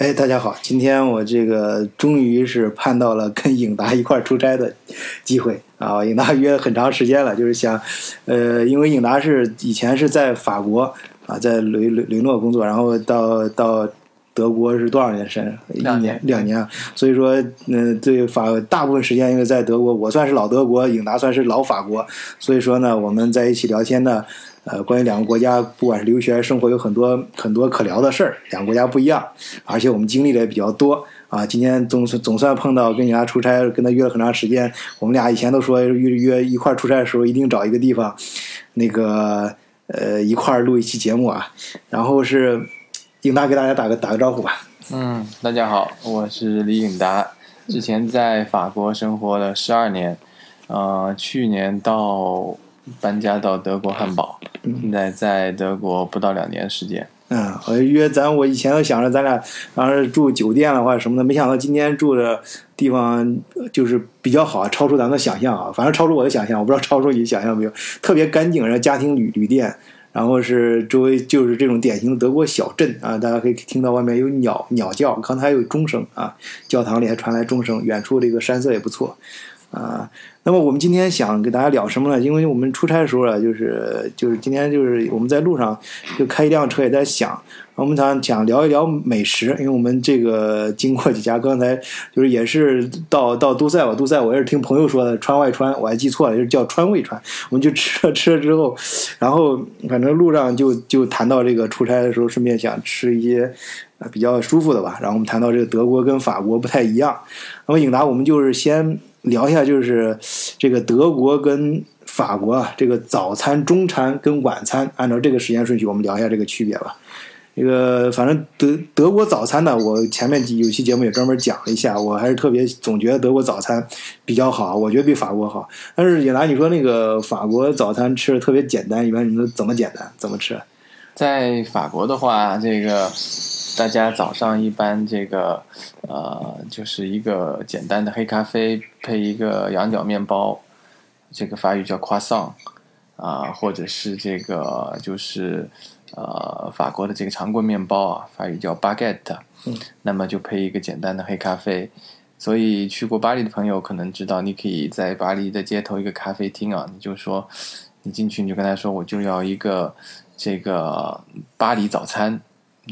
哎，大家好，今天我这个终于是盼到了 跟颖达一块出差的机会啊！颖达约了很长时间了，就是想，呃，因为颖达是以前是在法国啊，在雷雷雷诺工作，然后到到德国是多少年时间？一两年两年啊。所以说，嗯、对法大部分时间因为在德国，我算是老德国，颖达算是老法国，所以说呢，我们在一起聊天呢。呃，关于两个国家，不管是留学还是生活，有很多很多可聊的事儿。两个国家不一样，而且我们经历的也比较多啊。今天总算总算碰到跟人家出差，跟他约了很长时间。我们俩以前都说约约一块儿出差的时候，一定找一个地方，那个呃一块儿录一期节目啊。然后是应达给大家打个打个招呼吧。嗯，大家好，我是李颖达，之前在法国生活了十二年，呃，去年到搬家到德国汉堡，现在在德国不到两年时间。嗯，我约咱我以前都想着咱俩要是住酒店了或者什么的，没想到今天住的地方就是比较好，超出咱们的想象啊，反正超出我的想象，我不知道超出你想象没有，特别干净，然后家庭旅旅店。然后是周围就是这种典型的德国小镇啊，大家可以听到外面有鸟鸟叫，刚才还有钟声啊，教堂里还传来钟声，远处这个山色也不错。啊。那么我们今天想给大家聊什么呢？因为我们出差的时候啊，就是就是今天就是我们在路上就开一辆车，也在想，我们想想聊一聊美食，因为我们这个经过几家，刚才就是也是到到都塞吧，都塞我也是听朋友说的川外川，我还记错了，就是叫川味川。我们就吃了吃了之后，然后反正路上就就谈到这个出差的时候，顺便想吃一些啊比较舒服的吧。然后我们谈到这个德国跟法国不太一样，那么颖达我们就是先。聊一下，就是 这个德国跟法国啊，这个早餐、中餐跟晚餐，按照这个时间顺序，我们聊一下这个区别吧。这个反正德德国早餐呢，我前面有期节目也专门讲了一下，我还是特别总觉得德国早餐比较好，我觉得比法国好。但是野兰，你说那个法国早餐吃的特别简单，一般你们怎么简单？怎么吃？在法国的话，这个。大家早上一般这个，呃，就是一个简单的黑咖啡配一个羊角面包，这个法语叫 croissant，啊，或者是这个就是呃法国的这个长棍面包啊，法语叫 baguette，嗯那么就配一个简单的黑咖啡。所以去过巴黎的朋友可能知道，你可以在巴黎的街头一个咖啡厅啊，你就说你进去你就跟他说，我就要一个这个巴黎早餐。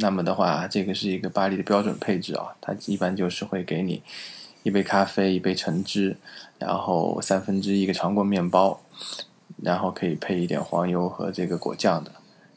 那么的话，这个是一个巴黎的标准配置啊，它一般就是会给你一杯咖啡、一杯橙汁，然后三分之一个长棍面包，然后可以配一点黄油和这个果酱的，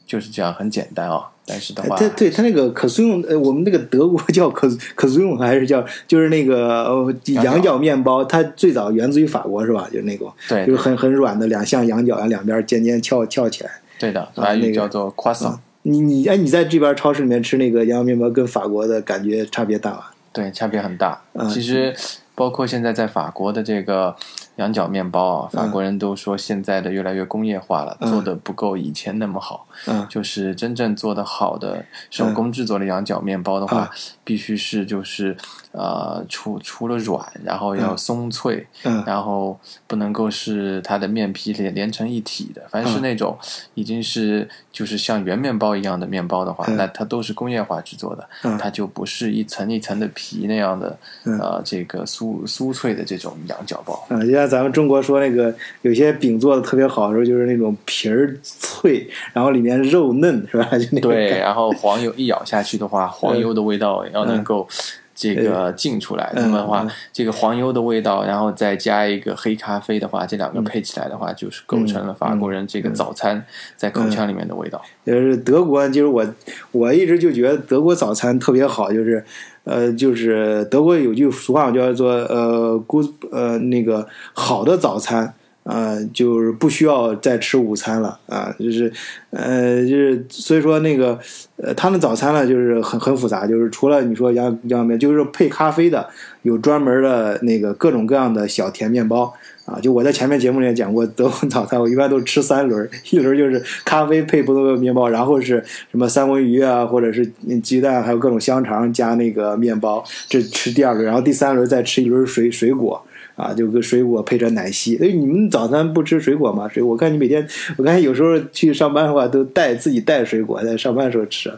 就是这样很简单啊。但是的话，对对，它那个可颂，呃，我们那个德国叫可可颂还是叫就是那个羊角面包，它最早源自于法国是吧？就那个，对，就是很很软的两像羊角啊，两边尖尖翘翘起来。对的，法语叫做 croissant。你你哎，你在这边超市里面吃那个羊角面包，跟法国的感觉差别大吗？对，差别很大。其实，包括现在在法国的这个羊角面包啊，法国人都说现在的越来越工业化了，做的不够以前那么好。嗯，就是真正做的好的手工制作的羊角面包的话，必须是就是呃，除除了软，然后要松脆，嗯，然后不能够是它的面皮连连成一体的。凡是那种已经是就是像圆面包一样的面包的话，那它都是工业化制作的，它就不是一层一层的皮那样的呃，这个酥酥脆的这种羊角包。啊，就像咱们中国说那个有些饼做的特别好的时候，就是那种皮儿脆，然后里面。肉嫩是吧？对，然后黄油一咬下去的话，黄油的味道要能够这个浸出来。那么的话，这个黄油的味道，然后再加一个黑咖啡的话，这两个配起来的话，就是构成了法国人这个早餐在口腔里面的味道。就是德国，就是我我一直就觉得德国早餐特别好，就是呃，就是德国有句俗话叫做呃，good 呃那个好的早餐。啊，就是不需要再吃午餐了啊，就是，呃，就是所以说那个，呃，他们早餐呢就是很很复杂，就是除了你说杨杨面，就是配咖啡的，有专门的那个各种各样的小甜面包啊。就我在前面节目里面讲过，德国早餐我一般都吃三轮，一轮就是咖啡配不同的面包，然后是什么三文鱼啊，或者是鸡蛋，还有各种香肠加那个面包，这吃第二轮，然后第三轮再吃一轮水水果。啊，就个水果配着奶昔。哎，你们早餐不吃水果吗？水果，我看你每天，我看有时候去上班的话，都带自己带水果，在上班的时候吃。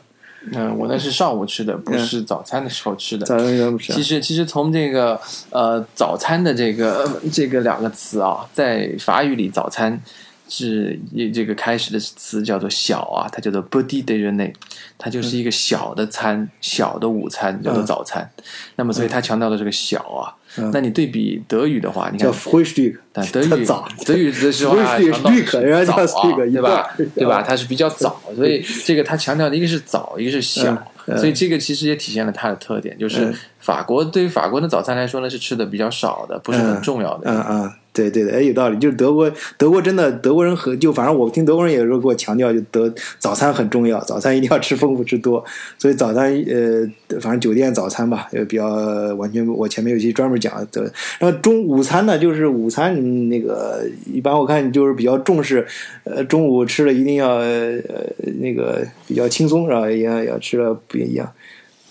嗯，我那是上午吃的，不是早餐的时候吃的。早餐怎么吃？其实，其实从这个呃早餐的这个这个两个词啊，在法语里，早餐是一这个开始的词叫做小啊，它叫做 petit déjeuner，它就是一个小的餐，小的午餐叫做早餐。那么，所以它强调的这个小啊。那你对比德语的话，你看但德语早。德语的时候啊是早啊对吧？对吧？它是比较早，所以这个它强调的一个是早，一个是小，嗯所以这个其实也体现了它的特点，就是嗯。法国对于法国的早餐来说呢，是吃的比较少的，不是很重要的。嗯嗯，对对的，哎，有道理。就是德国，德国真的德国人和就反正我听德国人也有时候给我强调，就德早餐很重要，早餐一定要吃丰富吃多。所以早餐呃，反正酒店早餐吧，呃比较完全，我前面有一期专门讲的。然后中午餐呢，就是午餐那个一般我看就是比较重视，呃，中午吃了一定要呃那个比较轻松，然后也要要吃的不一样。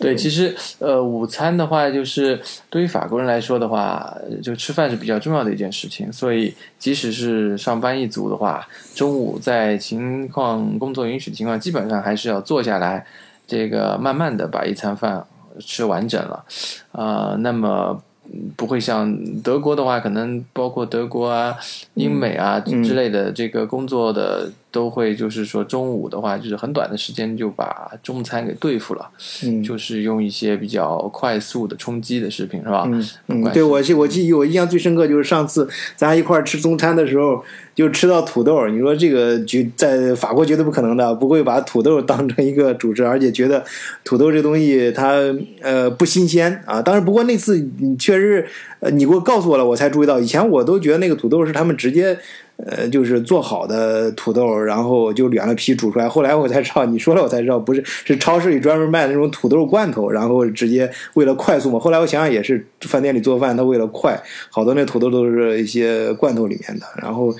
对，其实呃，午餐的话，就是对于法国人来说的话，就吃饭是比较重要的一件事情。所以，即使是上班一族的话，中午在情况工作允许的情况，基本上还是要坐下来，这个慢慢的把一餐饭吃完整了。啊、那么嗯不会像德国的话，可能包括德国啊、英美啊嗯之类的这个工作的，都会就是说中午的话，就是很短的时间就把中餐给对付了。嗯，就是用一些比较快速的冲击的食品，是吧？嗯嗯，对我记我记忆我印象最深刻就是上次咱一块儿吃中餐的时候，就吃到土豆。你说这个绝在法国绝对不可能的，不会把土豆当成一个主食，而且觉得土豆这东西它呃不新鲜啊。当然，不过那次你确实呃你给我告诉我了，我才注意到，以前我都觉得那个土豆是他们直接。呃，就是做好的土豆，然后就卷了皮煮出来。后来我才知道，你说了我才知道，不是是超市里专门卖的那种土豆罐头，然后直接为了快速嘛。后来我想想也是，饭店里做饭，他为了快，好多那土豆都是一些罐头里面的。然后，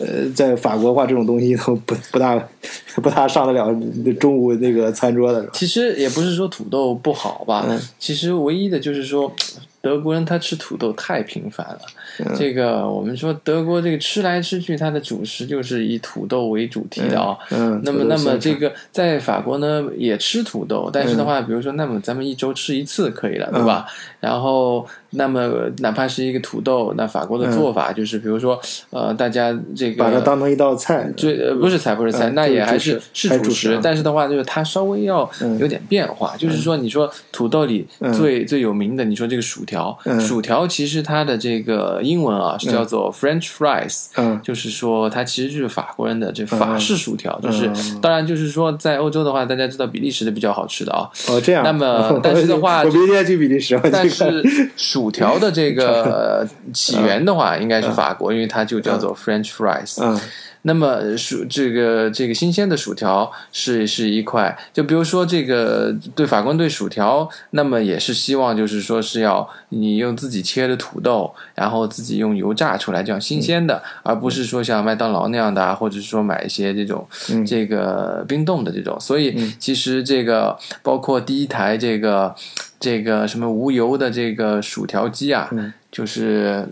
呃，在法国的话，这种东西都不不大不大上得了中午那个餐桌的是吧？其实也不是说土豆不好吧，嗯其实唯一的就是说。德国人他吃土豆太频繁了，这个我们说德国这个吃来吃去，它的主食就是以土豆为主题的啊、嗯，那么，那么这个在法国呢也吃土豆，但是的话，比如说，那么咱们一周吃一次可以了，对吧？然后，那么哪怕是一个土豆，那法国的做法就是，比如说，呃，大家这个把它当成一道菜，最呃不是菜不是菜，嗯那也还就是主食还是是主主食啊。但是的话，就是它稍微要嗯。有点变化。就是说，你说土豆里最、最有名的，你说这个薯条，嗯。薯条其实它的这个英文啊是叫做 French fries，、嗯就是说它其实就是法国人的这法式薯条。就是嗯当然就是说在欧洲的话，大家知道比利时的比较好吃的啊。哦这样。那么 但是的话我明天去比利时，但是薯条的这个呃 起源的话，应该是法国，因为它就叫做 French fries。嗯那么薯这个这个新鲜的薯条是是一块，就比如说这个对法国人对薯条，那么也是希望就是说是要你用自己切的土豆，然后自己用油炸出来这样新鲜的，而不是说像麦当劳那样的啊，或者是说买一些这种嗯这个冰冻的这种。所以其实这个包括第一台这个这个什么无油的这个薯条机啊，嗯就是。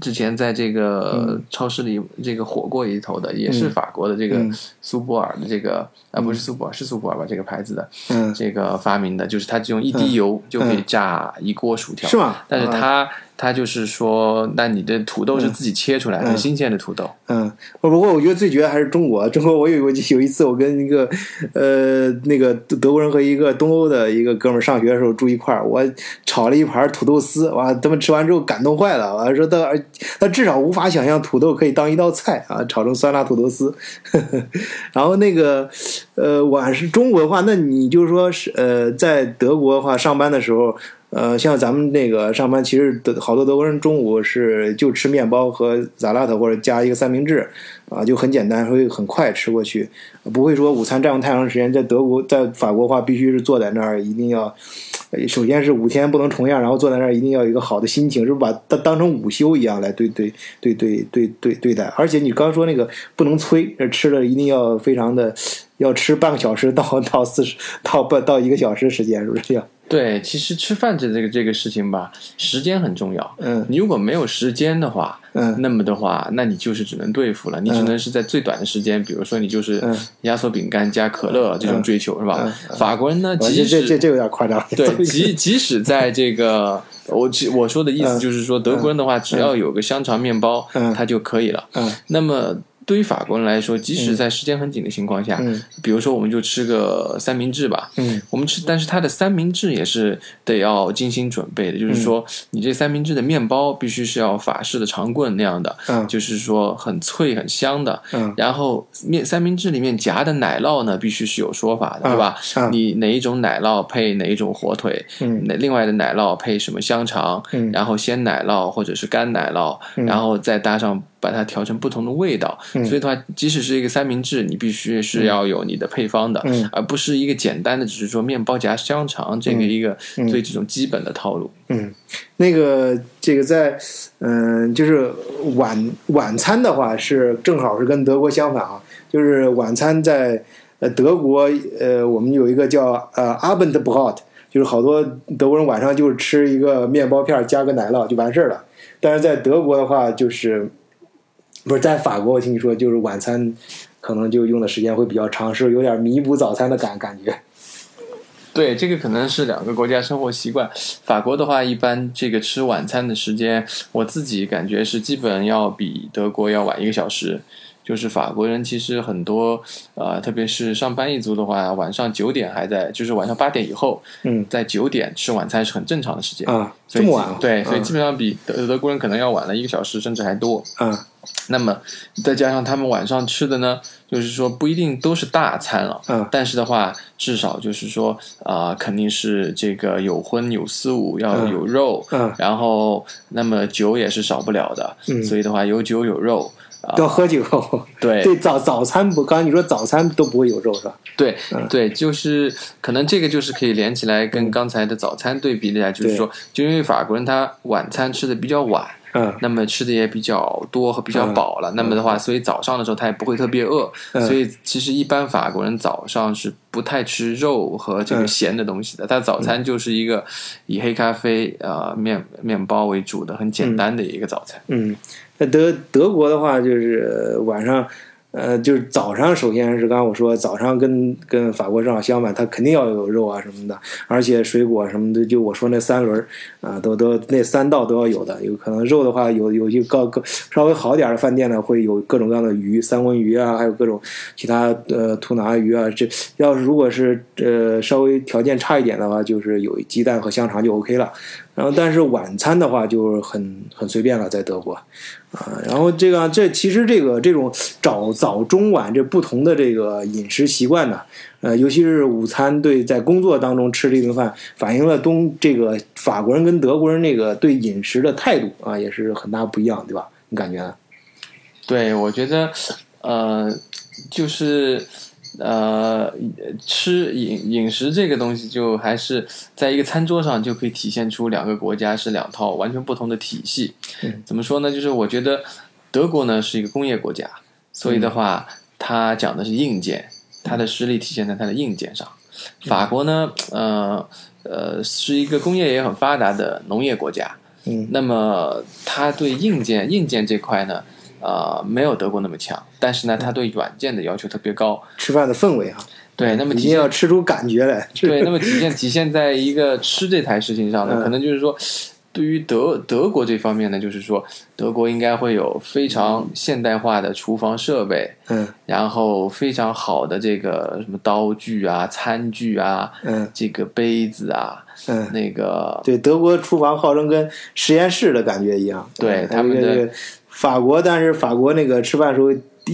之前在这个超市里这个火过一头的，也是法国的这个嗯。苏泊尔的这个啊，不是苏泊尔，是苏泊尔吧？这个牌子的嗯。这个发明的，就是它只用一滴油就可以炸一锅薯条，是吗？但是啊。它它就是说，那你的土豆是自己切出来的，新鲜的土豆，嗯，不不过我觉得最绝的还是中国。中国我有我有一次我跟一个呃那个德国人和一个东欧的一个哥们儿上学的时候住一块儿，我炒了一盘土豆丝，哇，他们吃完之后感动坏了，完说他他至少无法想象土豆可以当一道菜啊，炒成酸辣土豆丝。然后那个呃晚是中国的话，那你就是说是呃在德国的话上班的时候。呃，像咱们那个上班，其实德好多德国人中午是就吃面包和萨拉特或者加一个三明治，啊，就很简单，会很快吃过去，不会说午餐占用太长时间。在德国，在法国的话，必须是坐在那儿，一定要，首先是五天不能重样，然后坐在那儿一定要有一个好的心情，是不把它当成午休一样来对对对对对对对待。而且你刚说那个不能催，吃了一定要非常的，要吃半个小时到到四十到半到一个小时时间，是不是这样？对，其实吃饭这这个这个事情吧，时间很重要。嗯你如果没有时间的话，嗯那么的话，那你就是只能对付了，你只能是在最短的时间，比如说你就是嗯压缩饼干加可乐这种追求，是吧？法国人呢，我即使这这这这有点夸张。对，即即使在这个，我其我说的意思就是说，德国人的话，只要有个香肠面包，嗯它就可以了。嗯那么对于法国人来说，即使在时间很紧的情况下，嗯。比如说我们就吃个三明治吧，嗯。我们吃，但是它的三明治也是得要精心准备的，就是说，你这三明治的面包必须是要法式的长棍那样的，嗯。就是说很脆很香的。嗯。然后面三明治里面夹的奶酪呢，必须是有说法的，对吧？嗯你哪一种奶酪配哪一种火腿，嗯。那另外的奶酪配什么香肠，嗯。然后鲜奶酪或者是干奶酪，然后再搭上把它调成不同的味道。嗯。所以的话，即使是一个三明治，你必须是要有你的配方的，嗯。而不是一个简单的只是说面包夹香肠这个一个最这种基本的套路。嗯，那个这个在嗯、就是晚晚餐的话是正好是跟德国相反啊，就是晚餐在呃德国呃我们有一个叫呃 Abendbrot，就是好多德国人晚上就是吃一个面包片儿加个奶酪就完事儿了，但是在德国的话就是不是在法国，我听你说就是晚餐可能就用的时间会比较长，是有点弥补早餐的感感觉。对，这个可能是两个国家生活习惯。法国的话，一般这个吃晚餐的时间，我自己感觉是基本要比德国要晚一个小时。就是法国人其实很多，呃，特别是上班一族的话，晚上九点还在，就是晚上八点以后，嗯在九点吃晚餐是很正常的时间。啊，这么晚啊？对，所以嗯基本上比德德国人可能要晚了一个小时，甚至还多。啊那么再加上他们晚上吃的呢，就是说不一定都是大餐了，嗯但是的话，至少就是说啊、肯定是这个有荤有素，要有肉，嗯然后那么酒也是少不了的，嗯所以的话有酒有肉啊、都要喝酒。对对早早餐不，刚才你说早餐都不会有肉是吧？对嗯对，就是可能这个就是可以连起来跟刚才的早餐对比一下，就是说，就因为法国人他晚餐吃的比较晚。嗯。那么吃的也比较多和比较饱了，那么的话，所以早上的时候他也不会特别饿，嗯。所以其实一般法国人早上是不太吃肉和这个嗯咸的东西的，他早餐就是一个以黑咖啡呃面面包为主的很简单的一个早餐。嗯，那德德国的话就是晚上。呃，就是早上，首先是刚刚我说，早上跟跟法国正好相反，它肯定要有肉啊什么的，而且水果什么的，就我说那三轮啊，都都那三道都要有的。有可能肉的话，有有些高高稍微好点的饭店呢，会有各种各样的鱼，三文鱼啊，还有各种其他呃图拿鱼啊。这要是如果是呃稍微条件差一点的话，就是有鸡蛋和香肠就 OK 了。然后，但是晚餐的话就是很很随便了，在德国，啊，然后这个这其实这个这种早早中晚这不同的这个饮食习惯呢，呃，尤其是午餐对在工作当中吃这顿饭，反映了东这个法国人跟德国人那个对饮食的态度啊，也是很大不一样，对吧？你感觉呢？对，我觉得呃，就是。呃，吃饮饮食这个东西，就还是在一个餐桌上就可以体现出两个国家是两套完全不同的体系。嗯怎么说呢？就是我觉得德国呢是一个工业国家，所以的话，它讲的是硬件，它的实力体现在它的硬件上。法国呢，呃呃，是一个工业也很发达的农业国家，嗯那么它对硬件硬件这块呢，呃，没有德国那么强，但是呢，它对软件的要求特别高。吃饭的氛围哈，对，那么一定体现要吃出感觉来。对，那么体现体现在一个吃这台事情上呢，嗯可能就是说，对于德德国这方面呢，就是说德国应该会有非常现代化的厨房设备，嗯然后非常好的这个什么刀具啊、餐具啊、嗯这个杯子啊，嗯，那个对，德国厨房号称跟实验室的感觉一样。对嗯他们的法国，但是法国那个吃饭时候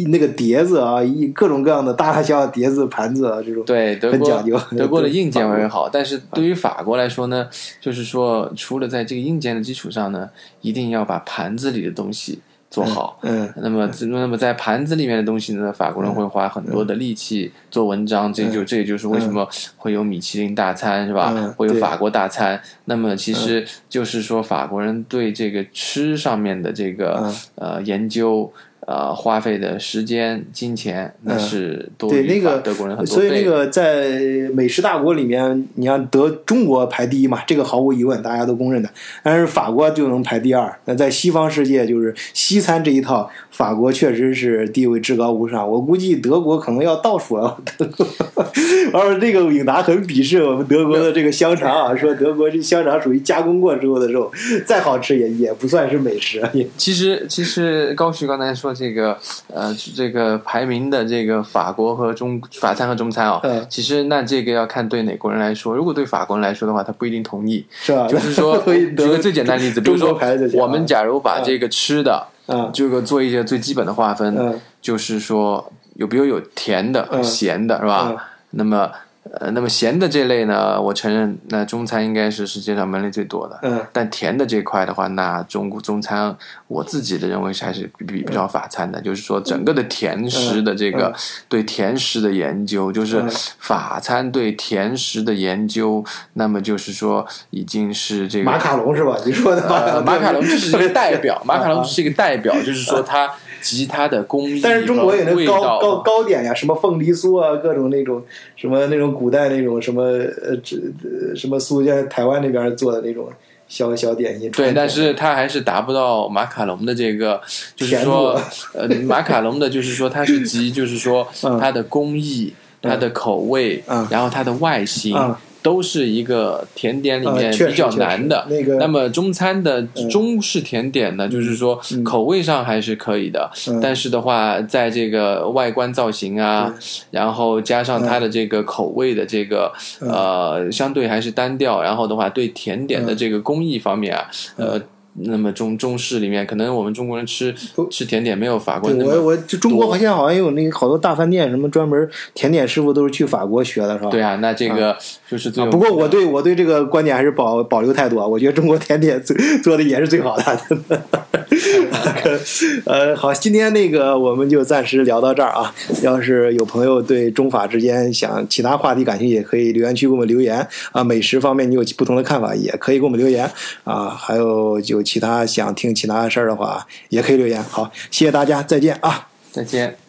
那个碟子啊，一各种各样的大大小小碟子、盘子啊，这种对德国很讲究德国的 硬件法国。会好，但是对于法国来说呢，就是说除了在这个硬件的基础上呢，一定要把盘子里的东西做好。嗯那么，那么在盘子里面的东西呢，法国人会花很多的力气做文章，这就这也就是为什么会有米其林大餐是吧？会有法国大餐。那么其实就是说，法国人对这个吃上面的这个、嗯呃研究。呃花费的时间、金钱，那是多对那个德国人很多所以那。个在美食大国里面，你看德中国排第一嘛，这个毫无疑问，大家都公认的。但是法国就能排第二。那在西方世界，就是西餐这一套，法国确实是地位至高无上。我估计德国可能要倒数了。而这个永达很鄙视我们德国的这个香肠啊，说德国这香肠属于加工过之后的肉，再好吃也也不算是美食。也 其实，其实高旭刚才说这个，呃，这个排名的这个法国和中法餐和中餐哦、嗯其实那这个要看对哪国人来说。如果对法国人来说的话，他不一定同意。是吧？就是说，举个最简单的例子，比如说我们假如把这个吃的，啊这个做一些最基本的划分，嗯就是说有比如有甜的、嗯咸的，是吧？嗯那么，呃，那么咸的这类呢，我承认，那中餐应该是世界上门类最多的。嗯但甜的这块的话，那中国中餐，我自己的认为是还是比比较法餐的，就是说整个的甜食的这个、嗯对甜食的研究，就是嗯法餐对甜食的研究，那么就是说已经是这个马卡龙是吧？你说的呃，马卡龙是一个代表，马卡龙是一个代表，就是说它集他的工艺，但是中国有那味糕糕糕点呀，什么凤梨酥啊，各种那种什么那种古代那种什么呃这呃什么酥，像台湾那边做的那种小小点心。对，但是它还是达不到马卡龙的这个，就是说，呃，马卡龙的，就是说它是集，就是说嗯。它的工艺、它的口味，嗯。然后它的外形，嗯都是一个甜点里面比较难的。那个那么中餐的中式甜点呢，就是说嗯口味上还是可以的，嗯但是的话，在这个外观造型啊，然后加上它的这个口味的这个、嗯呃，相对还是单调。然后的话，对甜点的这个工艺方面啊，嗯呃。那么中中式里面，可能我们中国人吃吃甜点没有法国人那么我我就中国好像好像有那个好多大饭店，什么专门甜点师傅都是去法国学的，是吧？对啊，那这个就是最有啊不过我对我对这个观点还是保保留态度啊，我觉得中国甜点做做的也是最好的 呃，好，今天那个我们就暂时聊到这儿啊。要是有朋友对中法之间想其他话题感兴趣，也可以留言区给我们留言啊。美食方面你有不同的看法，也可以给我们留言啊。还有就其他想听其他事儿的话，也可以留言。好，谢谢大家，再见啊。再见。